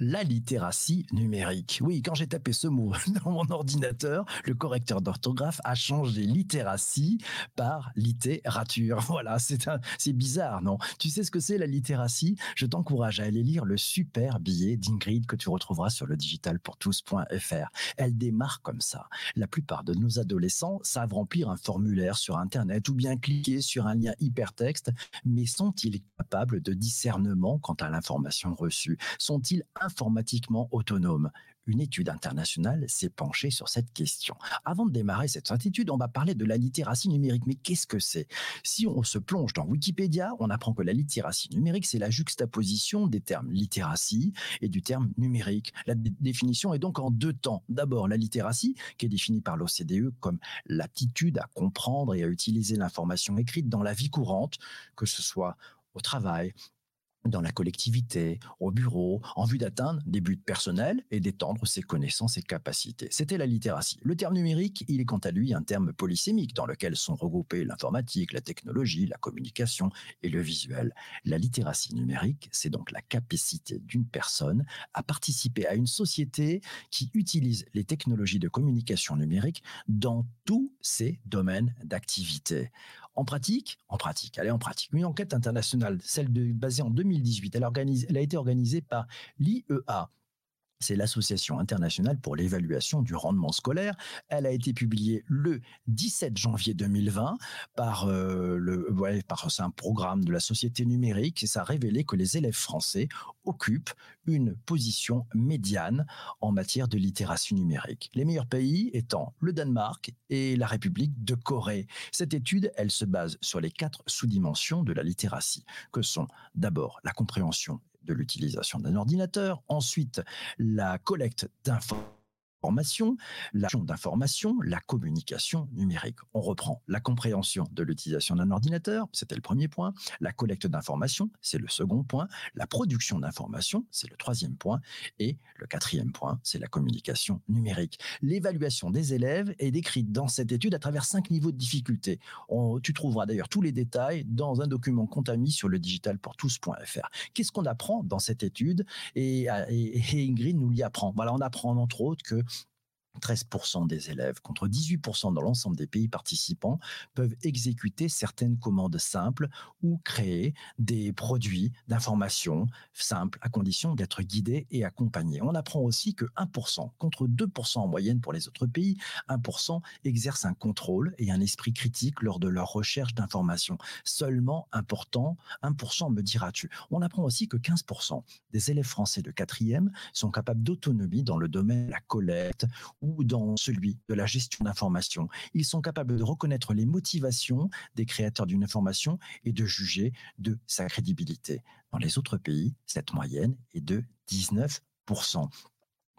la littératie numérique. Oui, quand j'ai tapé ce mot dans mon ordinateur, le correcteur d'orthographe a changé littératie par littérature. Voilà, c'est bizarre, non? Tu sais ce que c'est la littératie? Je t'encourage à aller lire le super billet d'Ingrid que tu retrouveras sur le digitalpourtous.fr. Elle démarre comme ça. La plupart de nos adolescents savent remplir un formulaire sur Internet ou bien cliquer sur un lien hypertexte, mais sont-ils capables de discernement quant à l'information reçue? Sont-ils informatiquement autonome une étude internationale s'est penchée sur cette question. Avant de démarrer cette étude, on va parler de la littératie numérique. Mais qu'est-ce que c'est? Si on se plonge dans Wikipédia, on apprend que la littératie numérique, c'est la juxtaposition des termes littératie et du terme numérique. La définition est donc en deux temps. D'abord, la littératie, qui est définie par l'OCDE comme l'aptitude à comprendre et à utiliser l'information écrite dans la vie courante, que ce soit au travail, dans la collectivité, au bureau, en vue d'atteindre des buts personnels et d'étendre ses connaissances et capacités. C'était la littératie. Le terme numérique, il est quant à lui un terme polysémique dans lequel sont regroupés l'informatique, la technologie, la communication et le visuel. La littératie numérique, c'est donc la capacité d'une personne à participer à une société qui utilise les technologies de communication numérique dans tous ses domaines d'activité. En pratique, en pratique, allez en pratique, une enquête internationale, celle de, basée en 2018, elle, elle a été organisée par l'IEA, c'est l'Association internationale pour l'évaluation du rendement scolaire. Elle a été publiée le 17 janvier 2020 par, euh, le, par un programme de la société numérique et ça a révélé que les élèves français occupent une position médiane en matière de littératie numérique. Les meilleurs pays étant le Danemark et la République de Corée. Cette étude, elle se base sur les quatre sous-dimensions de la littératie, que sont d'abord la compréhension de l'utilisation d'un ordinateur, ensuite la collecte d'informations Formation, la d'information, la communication numérique. On reprend la compréhension de l'utilisation d'un ordinateur, c'était le premier point, la collecte d'informations, c'est le second point, la production d'informations, c'est le troisième point, et le quatrième point, c'est la communication numérique. L'évaluation des élèves est décrite dans cette étude à travers cinq niveaux de difficulté. tu trouveras d'ailleurs tous les détails dans un document contami sur le digitalpourtous.fr. Qu'est-ce qu'on apprend dans cette étude? Et, et Ingrid nous l'y apprend. Voilà, on apprend entre autres que 13% des élèves, contre 18% dans l'ensemble des pays participants, peuvent exécuter certaines commandes simples ou créer des produits d'information simples à condition d'être guidés et accompagnés. On apprend aussi que 1%, contre 2% en moyenne pour les autres pays, 1% exercent un contrôle et un esprit critique lors de leur recherche d'informations. Seulement important, 1% me diras-tu. On apprend aussi que 15% des élèves français de quatrième sont capables d'autonomie dans le domaine de la collecte dans celui de la gestion d'information. Ils sont capables de reconnaître les motivations des créateurs d'une information et de juger de sa crédibilité. Dans les autres pays, cette moyenne est de 19%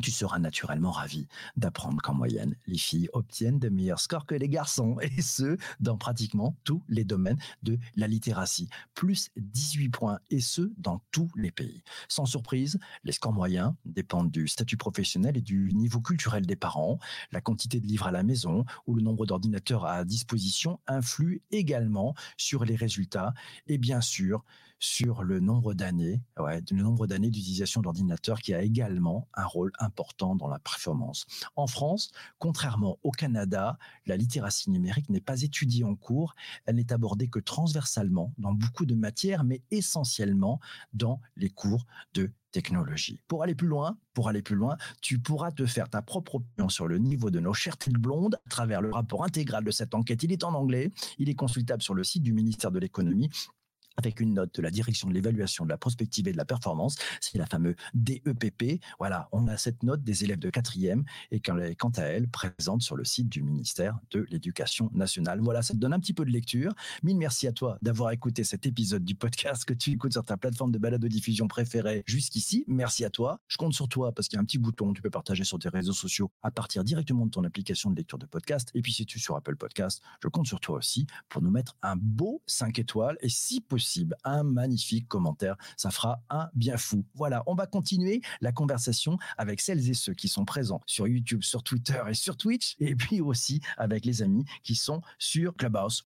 tu seras naturellement ravi d'apprendre qu'en moyenne, les filles obtiennent de meilleurs scores que les garçons, et ce, dans pratiquement tous les domaines de la littératie. Plus 18 points, et ce, dans tous les pays. Sans surprise, les scores moyens dépendent du statut professionnel et du niveau culturel des parents. La quantité de livres à la maison ou le nombre d'ordinateurs à disposition influent également sur les résultats. Et bien sûr, sur le nombre d'années, ouais, le nombre d'utilisation d'ordinateur qui a également un rôle important dans la performance. En France, contrairement au Canada, la littératie numérique n'est pas étudiée en cours, elle n'est abordée que transversalement dans beaucoup de matières, mais essentiellement dans les cours de technologie. Pour aller plus loin, pour aller plus loin, tu pourras te faire ta propre opinion sur le niveau de nos chères têtes blondes à travers le rapport intégral de cette enquête. Il est en anglais, il est consultable sur le site du ministère de l'économie avec une note de la direction de l'évaluation de la prospective et de la performance. C'est la fameuse DEPP. Voilà, on a cette note des élèves de quatrième et quant à elle, présente sur le site du ministère de l'Éducation nationale. Voilà, ça te donne un petit peu de lecture. Mille merci à toi d'avoir écouté cet épisode du podcast que tu écoutes sur ta plateforme de balade de diffusion préférée jusqu'ici. Merci à toi. Je compte sur toi parce qu'il y a un petit bouton, tu peux partager sur tes réseaux sociaux à partir directement de ton application de lecture de podcast. Et puis si tu es sur Apple Podcast, je compte sur toi aussi pour nous mettre un beau 5 étoiles et si un magnifique commentaire. Ça fera un bien fou. Voilà, on va continuer la conversation avec celles et ceux qui sont présents sur YouTube, sur Twitter et sur Twitch, et puis aussi avec les amis qui sont sur Clubhouse.